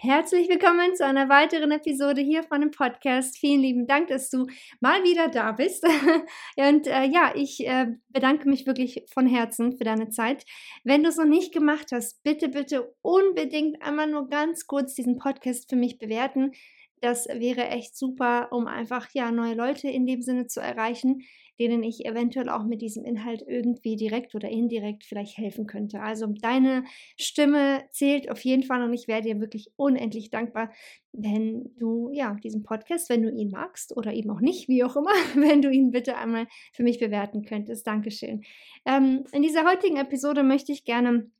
Herzlich willkommen zu einer weiteren Episode hier von dem Podcast. Vielen lieben Dank, dass du mal wieder da bist. Und äh, ja, ich äh, bedanke mich wirklich von Herzen für deine Zeit. Wenn du es noch nicht gemacht hast, bitte, bitte unbedingt einmal nur ganz kurz diesen Podcast für mich bewerten. Das wäre echt super, um einfach ja neue Leute in dem Sinne zu erreichen denen ich eventuell auch mit diesem Inhalt irgendwie direkt oder indirekt vielleicht helfen könnte. Also deine Stimme zählt auf jeden Fall und ich wäre dir wirklich unendlich dankbar, wenn du ja diesen Podcast, wenn du ihn magst oder eben auch nicht, wie auch immer, wenn du ihn bitte einmal für mich bewerten könntest. Dankeschön. Ähm, in dieser heutigen Episode möchte ich gerne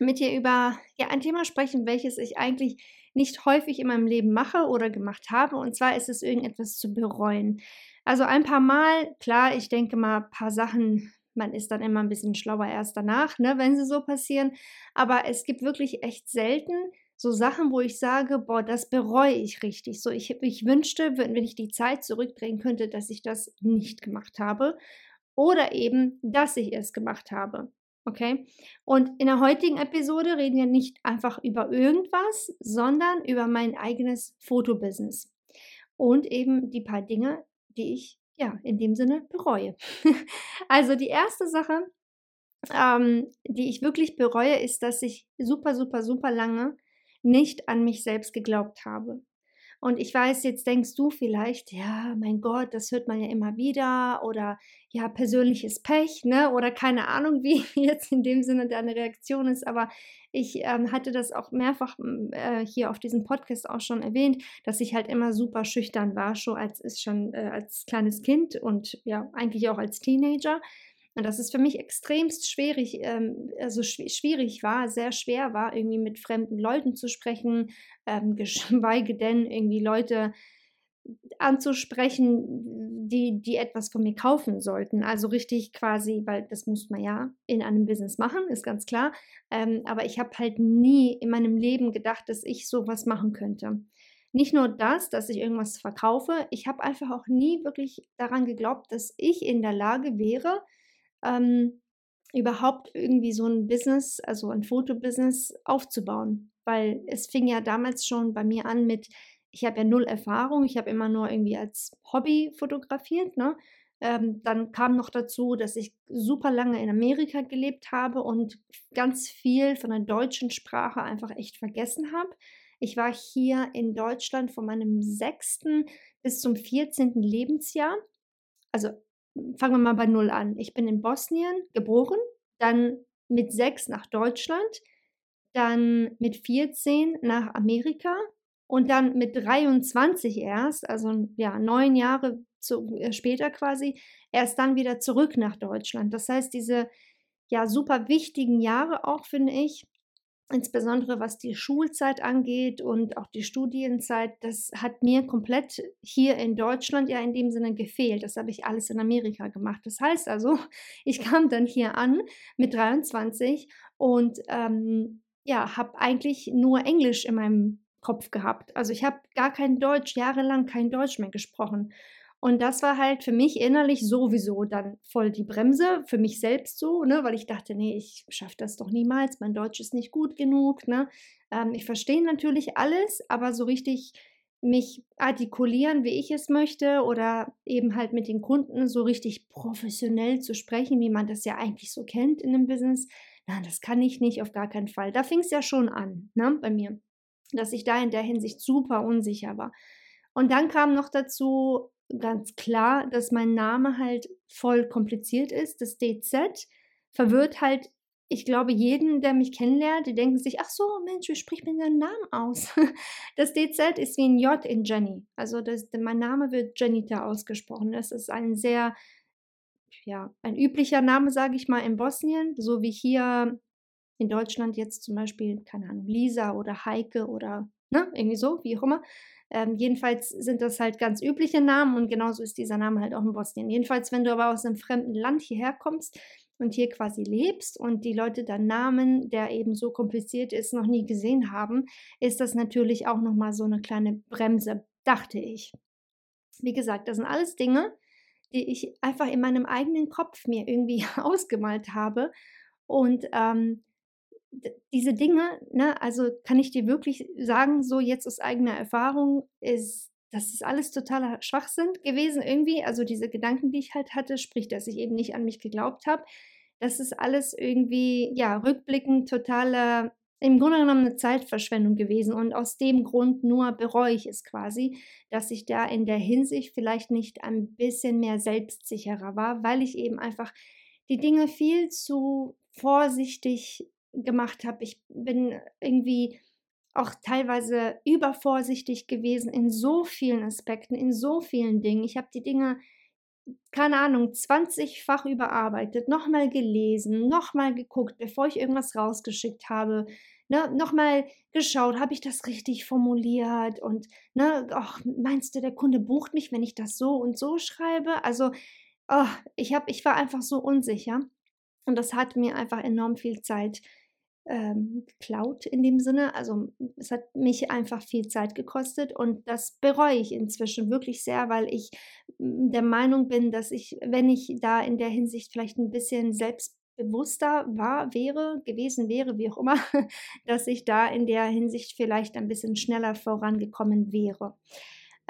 mit dir über ja, ein Thema sprechen, welches ich eigentlich nicht häufig in meinem Leben mache oder gemacht habe. Und zwar ist es irgendetwas zu bereuen. Also ein paar Mal, klar, ich denke mal, ein paar Sachen, man ist dann immer ein bisschen schlauer erst danach, ne, wenn sie so passieren. Aber es gibt wirklich echt selten so Sachen, wo ich sage, boah, das bereue ich richtig. So, ich, ich wünschte, wenn, wenn ich die Zeit zurückdrehen könnte, dass ich das nicht gemacht habe. Oder eben, dass ich es gemacht habe. Okay? Und in der heutigen Episode reden wir nicht einfach über irgendwas, sondern über mein eigenes Fotobusiness. Und eben die paar Dinge, die ich ja in dem Sinne bereue. also die erste Sache, ähm, die ich wirklich bereue, ist, dass ich super, super, super lange nicht an mich selbst geglaubt habe. Und ich weiß, jetzt denkst du vielleicht, ja, mein Gott, das hört man ja immer wieder oder ja, persönliches Pech, ne? Oder keine Ahnung, wie jetzt in dem Sinne deine Reaktion ist. Aber ich ähm, hatte das auch mehrfach äh, hier auf diesem Podcast auch schon erwähnt, dass ich halt immer super schüchtern war, schon als schon äh, als kleines Kind und ja, eigentlich auch als Teenager. Und dass es für mich extremst schwierig, ähm, also schw schwierig war, sehr schwer war, irgendwie mit fremden Leuten zu sprechen, ähm, geschweige denn irgendwie Leute anzusprechen, die, die etwas von mir kaufen sollten. Also richtig quasi, weil das muss man ja in einem Business machen, ist ganz klar. Ähm, aber ich habe halt nie in meinem Leben gedacht, dass ich sowas machen könnte. Nicht nur das, dass ich irgendwas verkaufe, ich habe einfach auch nie wirklich daran geglaubt, dass ich in der Lage wäre, ähm, überhaupt irgendwie so ein Business, also ein Fotobusiness aufzubauen. Weil es fing ja damals schon bei mir an mit, ich habe ja null Erfahrung, ich habe immer nur irgendwie als Hobby fotografiert, ne? Ähm, dann kam noch dazu, dass ich super lange in Amerika gelebt habe und ganz viel von der deutschen Sprache einfach echt vergessen habe. Ich war hier in Deutschland von meinem sechsten bis zum 14. Lebensjahr. Also fangen wir mal bei Null an. Ich bin in Bosnien geboren, dann mit sechs nach Deutschland, dann mit 14 nach Amerika und dann mit 23 erst, also ja, neun Jahre zu, äh, später quasi, erst dann wieder zurück nach Deutschland. Das heißt, diese ja super wichtigen Jahre auch, finde ich, insbesondere was die Schulzeit angeht und auch die Studienzeit, das hat mir komplett hier in Deutschland ja in dem Sinne gefehlt. Das habe ich alles in Amerika gemacht. Das heißt also, ich kam dann hier an mit 23 und ähm, ja, habe eigentlich nur Englisch in meinem Kopf gehabt. Also ich habe gar kein Deutsch, jahrelang kein Deutsch mehr gesprochen. Und das war halt für mich innerlich sowieso dann voll die Bremse, für mich selbst so, ne, weil ich dachte, nee, ich schaffe das doch niemals, mein Deutsch ist nicht gut genug, ne. Ähm, ich verstehe natürlich alles, aber so richtig mich artikulieren, wie ich es möchte, oder eben halt mit den Kunden so richtig professionell zu sprechen, wie man das ja eigentlich so kennt in einem Business, na, das kann ich nicht, auf gar keinen Fall. Da fing es ja schon an, ne, bei mir. dass ich da in der Hinsicht super unsicher war. Und dann kam noch dazu ganz klar, dass mein Name halt voll kompliziert ist. Das DZ verwirrt halt, ich glaube, jeden, der mich kennenlernt, die denken sich, ach so, Mensch, wie spricht man deinen Namen aus? Das DZ ist wie ein J in Jenny. Also das, mein Name wird Janita ausgesprochen. Das ist ein sehr, ja, ein üblicher Name, sage ich mal, in Bosnien, so wie hier in Deutschland jetzt zum Beispiel, keine Ahnung, Lisa oder Heike oder ne, irgendwie so, wie auch immer. Ähm, jedenfalls sind das halt ganz übliche Namen und genauso ist dieser Name halt auch in Bosnien. Jedenfalls, wenn du aber aus einem fremden Land hierher kommst und hier quasi lebst und die Leute deinen Namen, der eben so kompliziert ist, noch nie gesehen haben, ist das natürlich auch nochmal so eine kleine Bremse, dachte ich. Wie gesagt, das sind alles Dinge, die ich einfach in meinem eigenen Kopf mir irgendwie ausgemalt habe. Und ähm, diese Dinge, ne, also kann ich dir wirklich sagen, so jetzt aus eigener Erfahrung, ist, das ist alles totaler Schwachsinn gewesen irgendwie. Also diese Gedanken, die ich halt hatte, sprich, dass ich eben nicht an mich geglaubt habe, das ist alles irgendwie, ja, rückblickend totaler, im Grunde genommen eine Zeitverschwendung gewesen. Und aus dem Grund nur bereue ich es quasi, dass ich da in der Hinsicht vielleicht nicht ein bisschen mehr selbstsicherer war, weil ich eben einfach die Dinge viel zu vorsichtig gemacht habe. Ich bin irgendwie auch teilweise übervorsichtig gewesen in so vielen Aspekten, in so vielen Dingen. Ich habe die Dinge, keine Ahnung, 20-fach überarbeitet, nochmal gelesen, nochmal geguckt, bevor ich irgendwas rausgeschickt habe. Ne, nochmal geschaut, habe ich das richtig formuliert und ne, ach, meinst du, der Kunde bucht mich, wenn ich das so und so schreibe? Also, oh, ich, hab, ich war einfach so unsicher. Und das hat mir einfach enorm viel Zeit ähm, geklaut in dem Sinne. Also es hat mich einfach viel Zeit gekostet und das bereue ich inzwischen wirklich sehr, weil ich hm, der Meinung bin, dass ich, wenn ich da in der Hinsicht vielleicht ein bisschen selbstbewusster war, wäre, gewesen wäre, wie auch immer, dass ich da in der Hinsicht vielleicht ein bisschen schneller vorangekommen wäre.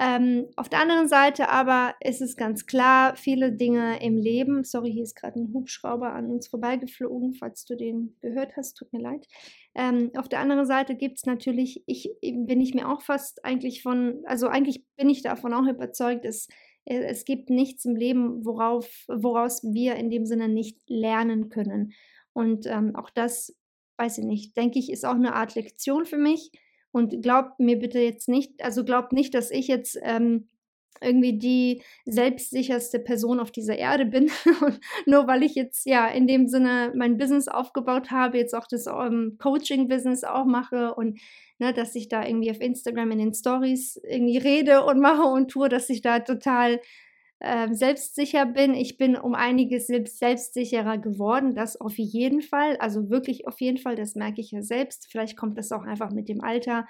Ähm, auf der anderen Seite aber ist es ganz klar, viele Dinge im Leben, sorry, hier ist gerade ein Hubschrauber an uns vorbeigeflogen, falls du den gehört hast, tut mir leid. Ähm, auf der anderen Seite gibt es natürlich, ich bin ich mir auch fast eigentlich von, also eigentlich bin ich davon auch überzeugt, dass es gibt nichts im Leben, worauf, woraus wir in dem Sinne nicht lernen können. Und ähm, auch das, weiß ich nicht, denke ich, ist auch eine Art Lektion für mich und glaubt mir bitte jetzt nicht, also glaubt nicht, dass ich jetzt ähm, irgendwie die selbstsicherste Person auf dieser Erde bin. nur weil ich jetzt ja in dem Sinne mein Business aufgebaut habe, jetzt auch das ähm, Coaching-Business auch mache und ne, dass ich da irgendwie auf Instagram in den Stories irgendwie rede und mache und tue, dass ich da total äh, selbstsicher bin. Ich bin um einiges selbst, selbstsicherer geworden, das auf jeden Fall. Also wirklich auf jeden Fall, das merke ich ja selbst. Vielleicht kommt das auch einfach mit dem Alter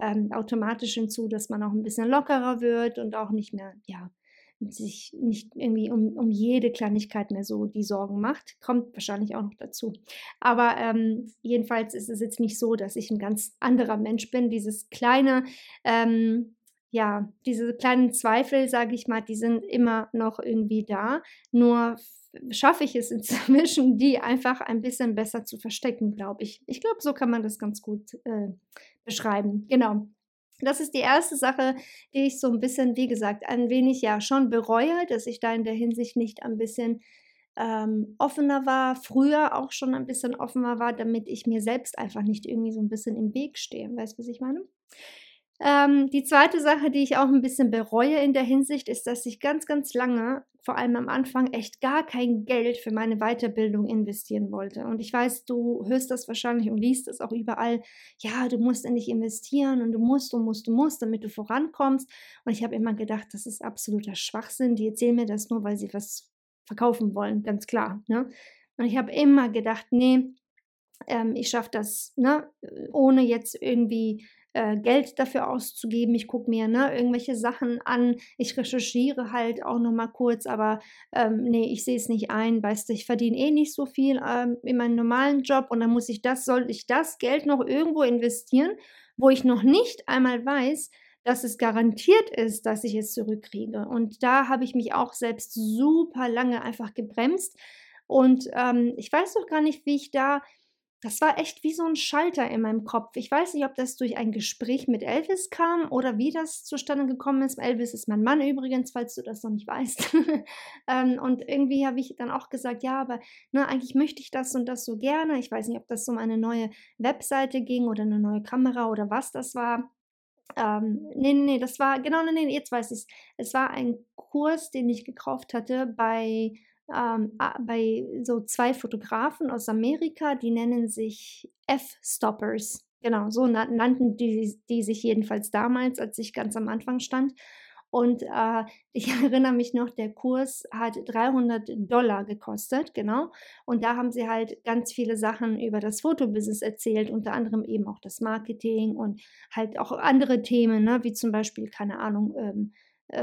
ähm, automatisch hinzu, dass man auch ein bisschen lockerer wird und auch nicht mehr, ja, sich nicht irgendwie um, um jede Kleinigkeit mehr so die Sorgen macht. Kommt wahrscheinlich auch noch dazu. Aber ähm, jedenfalls ist es jetzt nicht so, dass ich ein ganz anderer Mensch bin. Dieses kleine, ähm, ja, diese kleinen Zweifel, sage ich mal, die sind immer noch irgendwie da. Nur schaffe ich es inzwischen, die einfach ein bisschen besser zu verstecken, glaube ich. Ich glaube, so kann man das ganz gut äh, beschreiben. Genau. Das ist die erste Sache, die ich so ein bisschen, wie gesagt, ein wenig ja schon bereue, dass ich da in der Hinsicht nicht ein bisschen ähm, offener war, früher auch schon ein bisschen offener war, damit ich mir selbst einfach nicht irgendwie so ein bisschen im Weg stehe. Weißt du, was ich meine? Ähm, die zweite Sache, die ich auch ein bisschen bereue in der Hinsicht, ist, dass ich ganz, ganz lange, vor allem am Anfang, echt gar kein Geld für meine Weiterbildung investieren wollte. Und ich weiß, du hörst das wahrscheinlich und liest es auch überall. Ja, du musst in dich investieren und du musst, du musst, du musst, damit du vorankommst. Und ich habe immer gedacht, das ist absoluter Schwachsinn. Die erzählen mir das nur, weil sie was verkaufen wollen, ganz klar. Ne? Und ich habe immer gedacht, nee, ähm, ich schaffe das, ne, ohne jetzt irgendwie äh, Geld dafür auszugeben. Ich gucke mir ne, irgendwelche Sachen an. Ich recherchiere halt auch noch mal kurz, aber ähm, nee, ich sehe es nicht ein. Weißt du, ich verdiene eh nicht so viel ähm, in meinem normalen Job und dann muss ich das, soll ich das Geld noch irgendwo investieren, wo ich noch nicht einmal weiß, dass es garantiert ist, dass ich es zurückkriege. Und da habe ich mich auch selbst super lange einfach gebremst. Und ähm, ich weiß doch gar nicht, wie ich da das war echt wie so ein Schalter in meinem Kopf. Ich weiß nicht, ob das durch ein Gespräch mit Elvis kam oder wie das zustande gekommen ist. Elvis ist mein Mann übrigens, falls du das noch nicht weißt. ähm, und irgendwie habe ich dann auch gesagt, ja, aber ne, eigentlich möchte ich das und das so gerne. Ich weiß nicht, ob das um eine neue Webseite ging oder eine neue Kamera oder was das war. Ähm, nee, nee, nee, das war, genau, nee, nee, jetzt weiß ich es. Es war ein Kurs, den ich gekauft hatte bei ähm, bei so zwei Fotografen aus Amerika, die nennen sich F-Stoppers. Genau, so nannten die, die sich jedenfalls damals, als ich ganz am Anfang stand. Und äh, ich erinnere mich noch, der Kurs hat 300 Dollar gekostet, genau. Und da haben sie halt ganz viele Sachen über das Fotobusiness erzählt, unter anderem eben auch das Marketing und halt auch andere Themen, ne, wie zum Beispiel, keine Ahnung, ähm,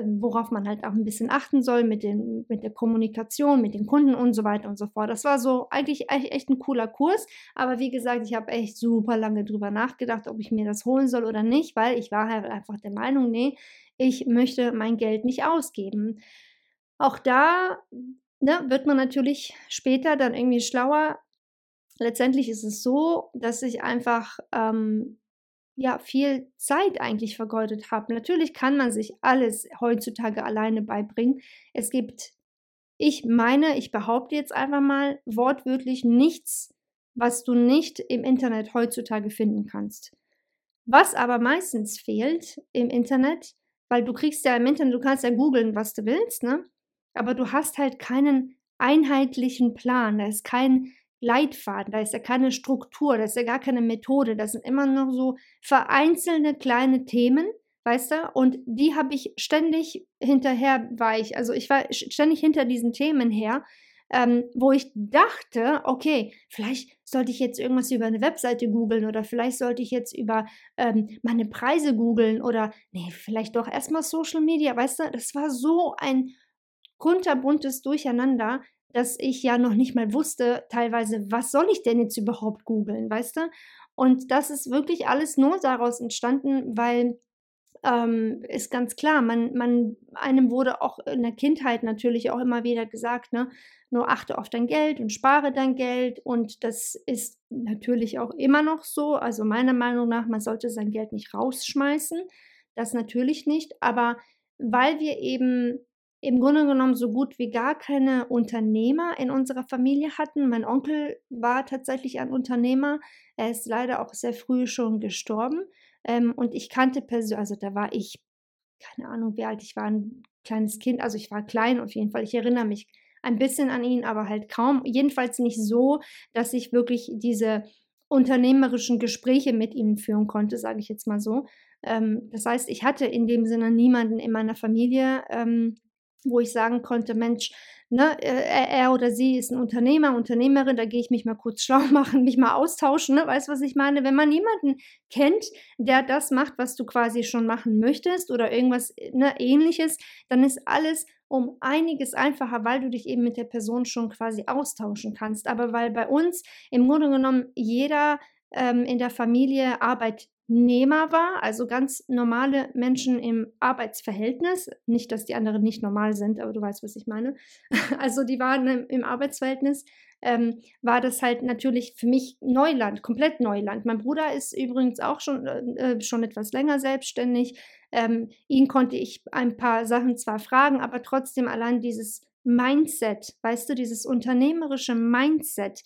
worauf man halt auch ein bisschen achten soll mit, den, mit der Kommunikation, mit den Kunden und so weiter und so fort. Das war so eigentlich echt ein cooler Kurs, aber wie gesagt, ich habe echt super lange drüber nachgedacht, ob ich mir das holen soll oder nicht, weil ich war halt einfach der Meinung, nee, ich möchte mein Geld nicht ausgeben. Auch da ne, wird man natürlich später dann irgendwie schlauer. Letztendlich ist es so, dass ich einfach ähm, ja viel Zeit eigentlich vergeudet habe. Natürlich kann man sich alles heutzutage alleine beibringen. Es gibt, ich meine, ich behaupte jetzt einfach mal wortwörtlich nichts, was du nicht im Internet heutzutage finden kannst. Was aber meistens fehlt im Internet, weil du kriegst ja im Internet, du kannst ja googeln, was du willst, ne? Aber du hast halt keinen einheitlichen Plan. Da ist kein Leitfaden, da ist ja keine Struktur, da ist ja gar keine Methode, das sind immer nur so vereinzelte kleine Themen, weißt du? Und die habe ich ständig hinterher, war ich, also ich war ständig hinter diesen Themen her, ähm, wo ich dachte, okay, vielleicht sollte ich jetzt irgendwas über eine Webseite googeln oder vielleicht sollte ich jetzt über ähm, meine Preise googeln oder nee, vielleicht doch erstmal Social Media, weißt du? Das war so ein kunterbuntes Durcheinander, dass ich ja noch nicht mal wusste, teilweise, was soll ich denn jetzt überhaupt googeln, weißt du? Und das ist wirklich alles nur daraus entstanden, weil ähm, ist ganz klar, man, man, einem wurde auch in der Kindheit natürlich auch immer wieder gesagt, ne, nur achte auf dein Geld und spare dein Geld. Und das ist natürlich auch immer noch so. Also meiner Meinung nach, man sollte sein Geld nicht rausschmeißen. Das natürlich nicht. Aber weil wir eben im Grunde genommen so gut wie gar keine Unternehmer in unserer Familie hatten. Mein Onkel war tatsächlich ein Unternehmer. Er ist leider auch sehr früh schon gestorben. Ähm, und ich kannte persönlich, also da war ich, keine Ahnung, wie alt ich war, ein kleines Kind. Also ich war klein auf jeden Fall. Ich erinnere mich ein bisschen an ihn, aber halt kaum. Jedenfalls nicht so, dass ich wirklich diese unternehmerischen Gespräche mit ihm führen konnte, sage ich jetzt mal so. Ähm, das heißt, ich hatte in dem Sinne niemanden in meiner Familie, ähm, wo ich sagen konnte, Mensch, ne, äh, er oder sie ist ein Unternehmer, Unternehmerin, da gehe ich mich mal kurz schlau machen, mich mal austauschen, ne? weißt du, was ich meine? Wenn man jemanden kennt, der das macht, was du quasi schon machen möchtest oder irgendwas ne, ähnliches, dann ist alles um einiges einfacher, weil du dich eben mit der Person schon quasi austauschen kannst. Aber weil bei uns im Grunde genommen jeder ähm, in der Familie Arbeit Arbeitnehmer war, also ganz normale Menschen im Arbeitsverhältnis. Nicht, dass die anderen nicht normal sind, aber du weißt, was ich meine. Also die waren im Arbeitsverhältnis. Ähm, war das halt natürlich für mich Neuland, komplett Neuland. Mein Bruder ist übrigens auch schon, äh, äh, schon etwas länger selbstständig. Ähm, ihn konnte ich ein paar Sachen zwar fragen, aber trotzdem allein dieses Mindset, weißt du, dieses unternehmerische Mindset,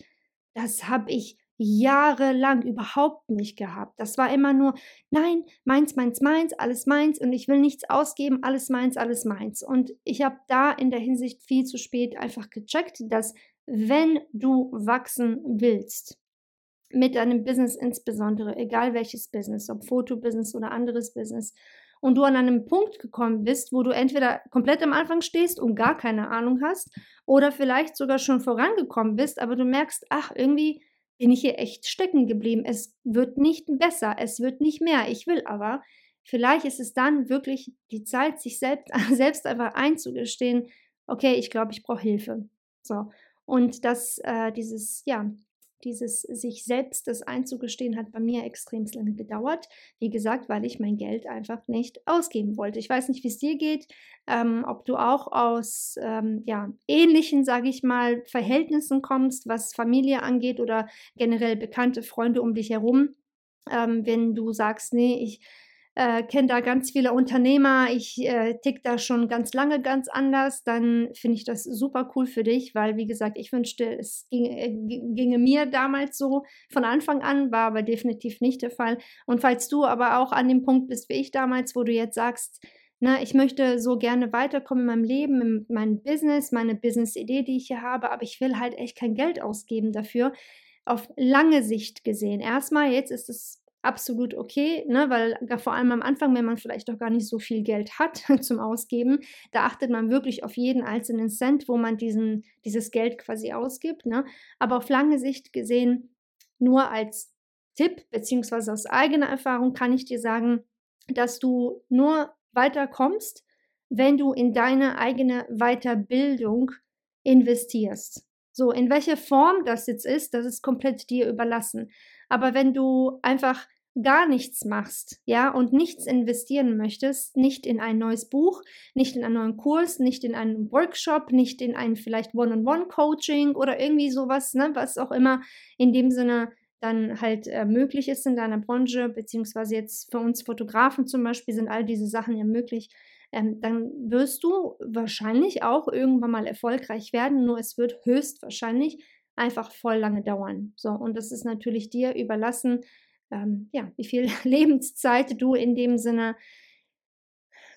das habe ich jahrelang überhaupt nicht gehabt. Das war immer nur, nein, meins, meins, meins, alles meins und ich will nichts ausgeben, alles meins, alles meins. Und ich habe da in der Hinsicht viel zu spät einfach gecheckt, dass wenn du wachsen willst, mit deinem Business insbesondere, egal welches Business, ob Fotobusiness oder anderes Business, und du an einem Punkt gekommen bist, wo du entweder komplett am Anfang stehst und gar keine Ahnung hast, oder vielleicht sogar schon vorangekommen bist, aber du merkst, ach, irgendwie bin ich hier echt stecken geblieben. Es wird nicht besser, es wird nicht mehr. Ich will aber, vielleicht ist es dann wirklich die Zeit, sich selbst, selbst einfach einzugestehen, okay, ich glaube, ich brauche Hilfe. So. Und dass äh, dieses, ja, dieses sich selbst das einzugestehen hat bei mir extrem lange gedauert. Wie gesagt, weil ich mein Geld einfach nicht ausgeben wollte. Ich weiß nicht, wie es dir geht, ähm, ob du auch aus ähm, ja, ähnlichen, sage ich mal, Verhältnissen kommst, was Familie angeht oder generell bekannte Freunde um dich herum. Ähm, wenn du sagst, nee, ich äh, kenne da ganz viele Unternehmer, ich äh, tick da schon ganz lange ganz anders, dann finde ich das super cool für dich, weil wie gesagt, ich wünschte, es ginge, äh, ginge mir damals so von Anfang an, war aber definitiv nicht der Fall. Und falls du aber auch an dem Punkt bist wie ich damals, wo du jetzt sagst, na, ich möchte so gerne weiterkommen in meinem Leben, in meinem Business, meine Business-Idee, die ich hier habe, aber ich will halt echt kein Geld ausgeben dafür. Auf lange Sicht gesehen. Erstmal, jetzt ist es absolut okay, ne, weil vor allem am Anfang, wenn man vielleicht doch gar nicht so viel Geld hat zum Ausgeben, da achtet man wirklich auf jeden einzelnen Cent, wo man diesen, dieses Geld quasi ausgibt. Ne. Aber auf lange Sicht gesehen, nur als Tipp beziehungsweise aus eigener Erfahrung kann ich dir sagen, dass du nur weiterkommst, wenn du in deine eigene Weiterbildung investierst. So, in welche Form das jetzt ist, das ist komplett dir überlassen. Aber wenn du einfach gar nichts machst, ja, und nichts investieren möchtest, nicht in ein neues Buch, nicht in einen neuen Kurs, nicht in einen Workshop, nicht in ein vielleicht One-on-One-Coaching oder irgendwie sowas, ne, was auch immer in dem Sinne dann halt äh, möglich ist in deiner Branche, beziehungsweise jetzt für uns Fotografen zum Beispiel sind all diese Sachen ja möglich, ähm, dann wirst du wahrscheinlich auch irgendwann mal erfolgreich werden, nur es wird höchstwahrscheinlich einfach voll lange dauern. So, und das ist natürlich dir überlassen, ähm, ja, wie viel Lebenszeit du in dem Sinne,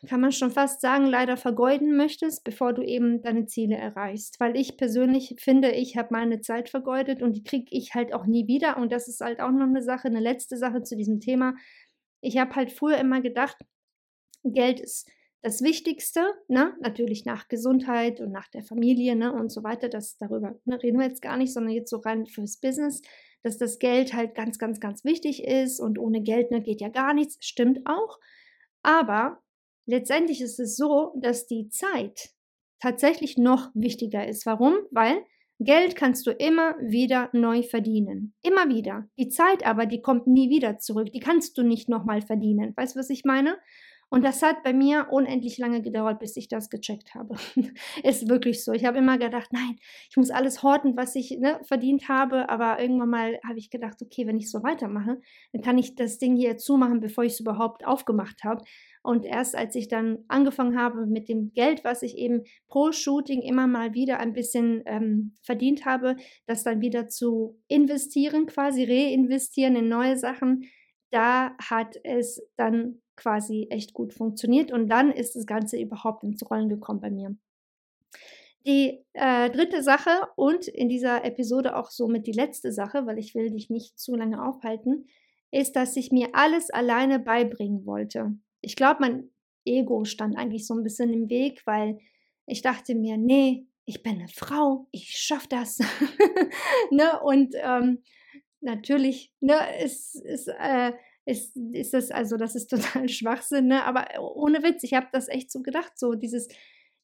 kann man schon fast sagen, leider vergeuden möchtest, bevor du eben deine Ziele erreichst. Weil ich persönlich finde, ich habe meine Zeit vergeudet und die kriege ich halt auch nie wieder. Und das ist halt auch noch eine Sache, eine letzte Sache zu diesem Thema. Ich habe halt früher immer gedacht, Geld ist das Wichtigste, ne? natürlich nach Gesundheit und nach der Familie ne? und so weiter, das darüber ne, reden wir jetzt gar nicht, sondern jetzt so rein fürs Business dass das Geld halt ganz, ganz, ganz wichtig ist und ohne Geld ne, geht ja gar nichts. Stimmt auch. Aber letztendlich ist es so, dass die Zeit tatsächlich noch wichtiger ist. Warum? Weil Geld kannst du immer wieder neu verdienen. Immer wieder. Die Zeit aber, die kommt nie wieder zurück. Die kannst du nicht nochmal verdienen. Weißt du, was ich meine? Und das hat bei mir unendlich lange gedauert, bis ich das gecheckt habe. ist wirklich so. Ich habe immer gedacht, nein, ich muss alles horten, was ich ne, verdient habe. Aber irgendwann mal habe ich gedacht, okay, wenn ich so weitermache, dann kann ich das Ding hier zumachen, bevor ich es überhaupt aufgemacht habe. Und erst als ich dann angefangen habe mit dem Geld, was ich eben pro Shooting immer mal wieder ein bisschen ähm, verdient habe, das dann wieder zu investieren, quasi reinvestieren in neue Sachen, da hat es dann quasi echt gut funktioniert und dann ist das Ganze überhaupt ins Rollen gekommen bei mir. Die äh, dritte Sache und in dieser Episode auch somit die letzte Sache, weil ich will dich nicht zu lange aufhalten, ist, dass ich mir alles alleine beibringen wollte. Ich glaube, mein Ego stand eigentlich so ein bisschen im Weg, weil ich dachte mir, nee, ich bin eine Frau, ich schaffe das. ne? Und ähm, natürlich ne, ist, ist äh, ist, ist das, also das ist total Schwachsinn, ne? aber ohne Witz, ich habe das echt so gedacht, so dieses,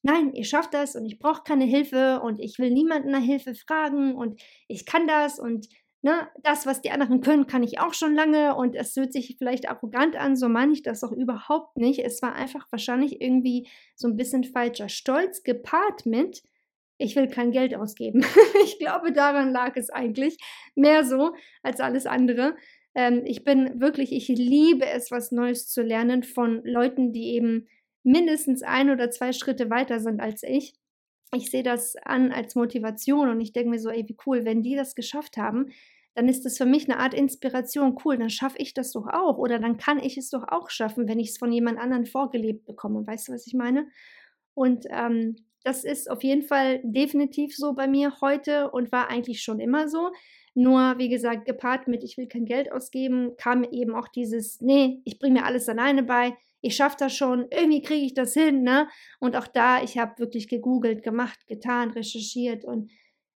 nein, ihr schafft das und ich brauche keine Hilfe und ich will niemanden nach Hilfe fragen und ich kann das und ne, das, was die anderen können, kann ich auch schon lange und es hört sich vielleicht arrogant an, so meine ich das auch überhaupt nicht. Es war einfach wahrscheinlich irgendwie so ein bisschen falscher Stolz gepaart mit, ich will kein Geld ausgeben. ich glaube, daran lag es eigentlich mehr so als alles andere. Ähm, ich bin wirklich, ich liebe es, was Neues zu lernen von Leuten, die eben mindestens ein oder zwei Schritte weiter sind als ich. Ich sehe das an als Motivation und ich denke mir so, ey, wie cool, wenn die das geschafft haben, dann ist das für mich eine Art Inspiration. Cool, dann schaffe ich das doch auch oder dann kann ich es doch auch schaffen, wenn ich es von jemand anderen vorgelebt bekomme. Weißt du, was ich meine? Und ähm, das ist auf jeden Fall definitiv so bei mir heute und war eigentlich schon immer so. Nur, wie gesagt, gepaart mit, ich will kein Geld ausgeben, kam eben auch dieses, nee, ich bringe mir alles alleine bei, ich schaffe das schon, irgendwie kriege ich das hin, ne? Und auch da, ich habe wirklich gegoogelt, gemacht, getan, recherchiert und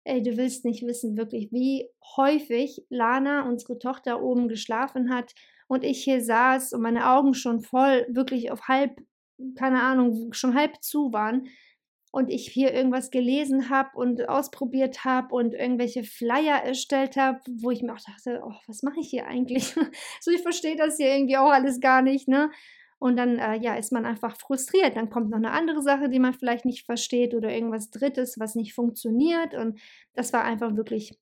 ey, du willst nicht wissen, wirklich, wie häufig Lana, unsere Tochter, oben geschlafen hat und ich hier saß und meine Augen schon voll, wirklich auf halb, keine Ahnung, schon halb zu waren und ich hier irgendwas gelesen habe und ausprobiert habe und irgendwelche Flyer erstellt habe, wo ich mir auch dachte, oh, was mache ich hier eigentlich? so, ich verstehe das hier irgendwie auch alles gar nicht, ne? Und dann, äh, ja, ist man einfach frustriert. Dann kommt noch eine andere Sache, die man vielleicht nicht versteht oder irgendwas Drittes, was nicht funktioniert. Und das war einfach wirklich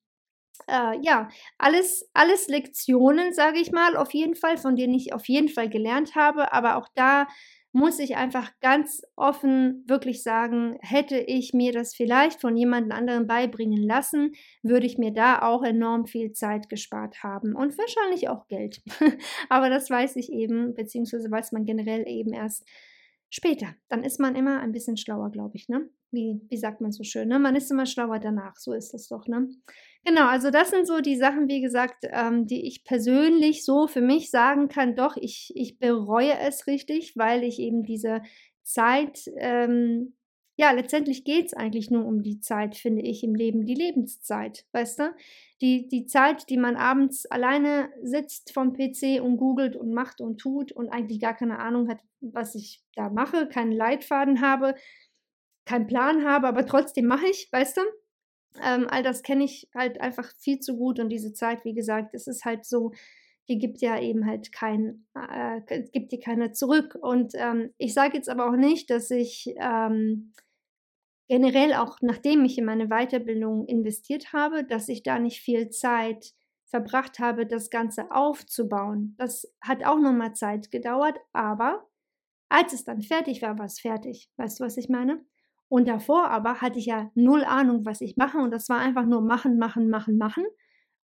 äh, ja, alles, alles Lektionen, sage ich mal, auf jeden Fall, von denen ich auf jeden Fall gelernt habe. Aber auch da muss ich einfach ganz offen wirklich sagen, hätte ich mir das vielleicht von jemand anderem beibringen lassen, würde ich mir da auch enorm viel Zeit gespart haben und wahrscheinlich auch Geld. Aber das weiß ich eben, beziehungsweise weiß man generell eben erst später. Dann ist man immer ein bisschen schlauer, glaube ich, ne? Wie, wie sagt man so schön, ne? Man ist immer schlauer danach, so ist das doch, ne? Genau, also das sind so die Sachen, wie gesagt, ähm, die ich persönlich so für mich sagen kann, doch, ich, ich bereue es richtig, weil ich eben diese Zeit, ähm, ja, letztendlich geht es eigentlich nur um die Zeit, finde ich, im Leben, die Lebenszeit, weißt du? Die, die Zeit, die man abends alleine sitzt vom PC und googelt und macht und tut und eigentlich gar keine Ahnung hat, was ich da mache, keinen Leitfaden habe, keinen Plan habe, aber trotzdem mache ich, weißt du? Ähm, all das kenne ich halt einfach viel zu gut und diese Zeit, wie gesagt, es ist halt so, die gibt ja eben halt kein, äh, gibt dir keiner zurück. Und ähm, ich sage jetzt aber auch nicht, dass ich ähm, generell auch nachdem ich in meine Weiterbildung investiert habe, dass ich da nicht viel Zeit verbracht habe, das Ganze aufzubauen. Das hat auch nochmal Zeit gedauert, aber als es dann fertig war, war es fertig. Weißt du, was ich meine? Und davor aber hatte ich ja null Ahnung, was ich mache. Und das war einfach nur machen, machen, machen, machen,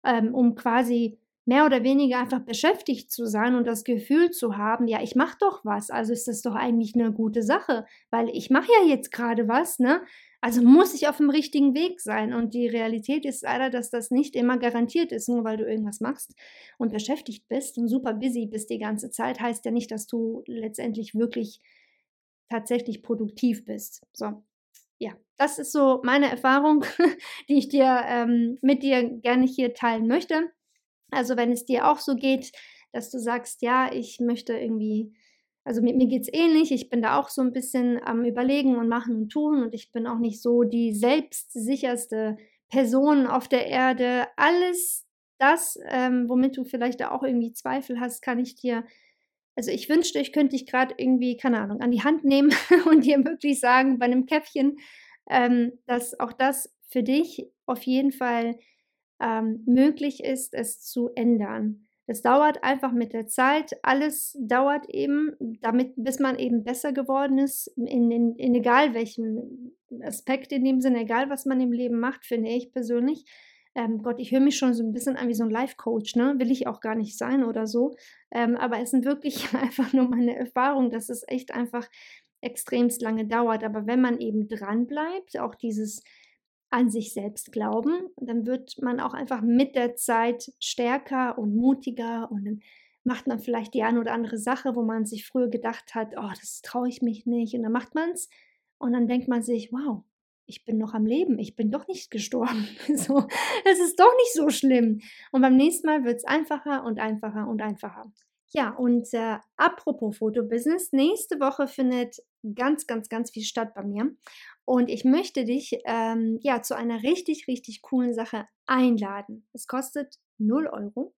ähm, um quasi mehr oder weniger einfach beschäftigt zu sein und das Gefühl zu haben, ja, ich mache doch was. Also ist das doch eigentlich eine gute Sache, weil ich mache ja jetzt gerade was, ne? Also muss ich auf dem richtigen Weg sein. Und die Realität ist leider, dass das nicht immer garantiert ist, nur weil du irgendwas machst und beschäftigt bist und super busy bist die ganze Zeit, heißt ja nicht, dass du letztendlich wirklich tatsächlich produktiv bist. So, das ist so meine Erfahrung, die ich dir ähm, mit dir gerne hier teilen möchte. Also wenn es dir auch so geht, dass du sagst, ja, ich möchte irgendwie, also mit mir geht es ähnlich, ich bin da auch so ein bisschen am Überlegen und machen und tun und ich bin auch nicht so die selbstsicherste Person auf der Erde. Alles das, ähm, womit du vielleicht da auch irgendwie Zweifel hast, kann ich dir also ich wünschte, ich könnte dich gerade irgendwie, keine Ahnung, an die Hand nehmen und dir wirklich sagen bei einem Käffchen, ähm, dass auch das für dich auf jeden Fall ähm, möglich ist, es zu ändern. Es dauert einfach mit der Zeit. Alles dauert eben, damit, bis man eben besser geworden ist, in, in, in egal welchem Aspekt in dem Sinne, egal was man im Leben macht, finde ich persönlich ähm, Gott, ich höre mich schon so ein bisschen an wie so ein Life-Coach, ne? Will ich auch gar nicht sein oder so. Ähm, aber es sind wirklich einfach nur meine Erfahrungen, dass es echt einfach extremst lange dauert. Aber wenn man eben dran bleibt, auch dieses an sich selbst glauben, dann wird man auch einfach mit der Zeit stärker und mutiger und dann macht man vielleicht die eine oder andere Sache, wo man sich früher gedacht hat, oh, das traue ich mich nicht. Und dann macht man es und dann denkt man sich, wow, ich bin noch am Leben, ich bin doch nicht gestorben. so, es ist doch nicht so schlimm. Und beim nächsten Mal wird es einfacher und einfacher und einfacher. Ja, und äh, apropos Fotobusiness, nächste Woche findet ganz, ganz, ganz viel statt bei mir. Und ich möchte dich ähm, ja zu einer richtig, richtig coolen Sache einladen. Es kostet 0 Euro.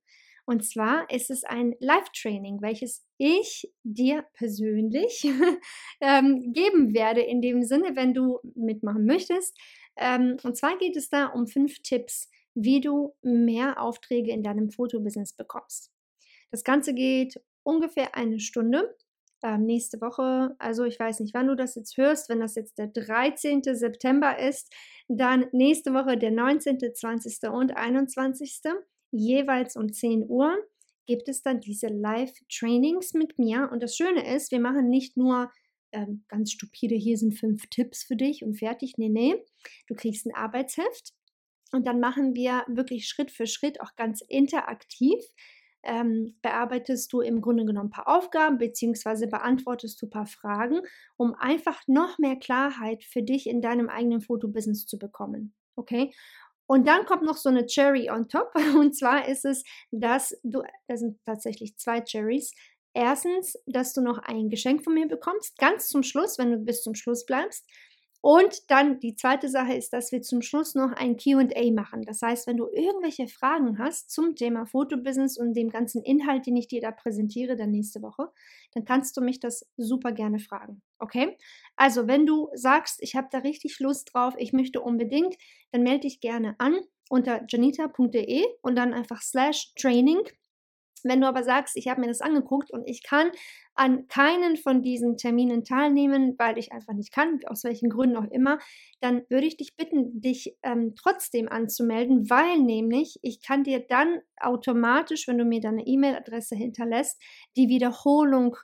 Und zwar ist es ein Live-Training, welches ich dir persönlich ähm, geben werde, in dem Sinne, wenn du mitmachen möchtest. Ähm, und zwar geht es da um fünf Tipps, wie du mehr Aufträge in deinem Fotobusiness bekommst. Das Ganze geht ungefähr eine Stunde. Ähm, nächste Woche, also ich weiß nicht, wann du das jetzt hörst, wenn das jetzt der 13. September ist, dann nächste Woche der 19., 20. und 21 jeweils um 10 Uhr gibt es dann diese Live-Trainings mit mir. Und das Schöne ist, wir machen nicht nur ähm, ganz stupide, hier sind fünf Tipps für dich und fertig. Nee, nee. Du kriegst ein Arbeitsheft und dann machen wir wirklich Schritt für Schritt auch ganz interaktiv. Ähm, bearbeitest du im Grunde genommen ein paar Aufgaben beziehungsweise beantwortest du ein paar Fragen, um einfach noch mehr Klarheit für dich in deinem eigenen Fotobusiness zu bekommen. Okay? Und dann kommt noch so eine Cherry on top. Und zwar ist es, dass du, das sind tatsächlich zwei Cherries. Erstens, dass du noch ein Geschenk von mir bekommst, ganz zum Schluss, wenn du bis zum Schluss bleibst. Und dann die zweite Sache ist, dass wir zum Schluss noch ein QA machen. Das heißt, wenn du irgendwelche Fragen hast zum Thema Fotobusiness und dem ganzen Inhalt, den ich dir da präsentiere, dann nächste Woche, dann kannst du mich das super gerne fragen. Okay? Also, wenn du sagst, ich habe da richtig Lust drauf, ich möchte unbedingt, dann melde dich gerne an unter janita.de und dann einfach slash training wenn du aber sagst, ich habe mir das angeguckt und ich kann an keinen von diesen Terminen teilnehmen, weil ich einfach nicht kann, aus welchen Gründen auch immer, dann würde ich dich bitten, dich ähm, trotzdem anzumelden, weil nämlich ich kann dir dann automatisch, wenn du mir deine E-Mail-Adresse hinterlässt, die Wiederholung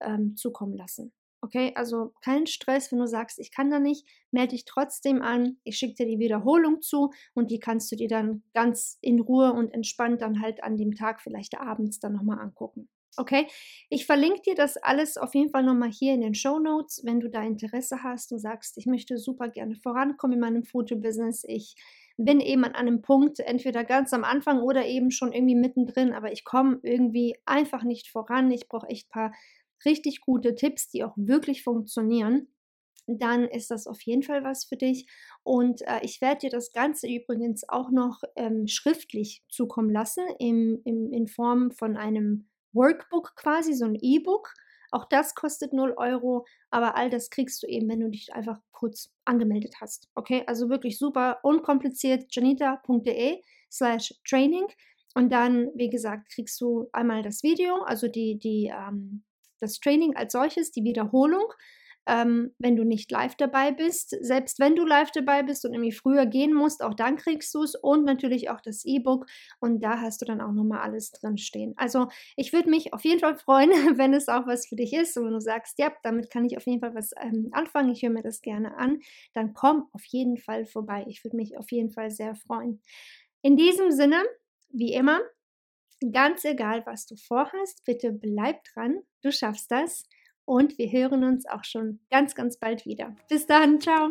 ähm, zukommen lassen. Okay, also kein Stress, wenn du sagst, ich kann da nicht, melde dich trotzdem an. Ich schicke dir die Wiederholung zu und die kannst du dir dann ganz in Ruhe und entspannt dann halt an dem Tag, vielleicht abends, dann nochmal angucken. Okay, ich verlinke dir das alles auf jeden Fall nochmal hier in den Show Notes, wenn du da Interesse hast und sagst, ich möchte super gerne vorankommen in meinem Fotobusiness. Ich bin eben an einem Punkt, entweder ganz am Anfang oder eben schon irgendwie mittendrin, aber ich komme irgendwie einfach nicht voran. Ich brauche echt ein paar richtig gute Tipps, die auch wirklich funktionieren, dann ist das auf jeden Fall was für dich. Und äh, ich werde dir das Ganze übrigens auch noch ähm, schriftlich zukommen lassen, im, im, in Form von einem Workbook quasi, so ein E-Book. Auch das kostet 0 Euro, aber all das kriegst du eben, wenn du dich einfach kurz angemeldet hast. Okay, also wirklich super unkompliziert. janita.de slash training. Und dann, wie gesagt, kriegst du einmal das Video, also die, die ähm, das Training als solches, die Wiederholung, ähm, wenn du nicht live dabei bist. Selbst wenn du live dabei bist und irgendwie früher gehen musst, auch dann kriegst du es und natürlich auch das E-Book und da hast du dann auch nochmal alles drin stehen. Also ich würde mich auf jeden Fall freuen, wenn es auch was für dich ist und wenn du sagst, ja, damit kann ich auf jeden Fall was ähm, anfangen, ich höre mir das gerne an, dann komm auf jeden Fall vorbei. Ich würde mich auf jeden Fall sehr freuen. In diesem Sinne, wie immer, Ganz egal, was du vorhast, bitte bleib dran, du schaffst das und wir hören uns auch schon ganz, ganz bald wieder. Bis dann, ciao!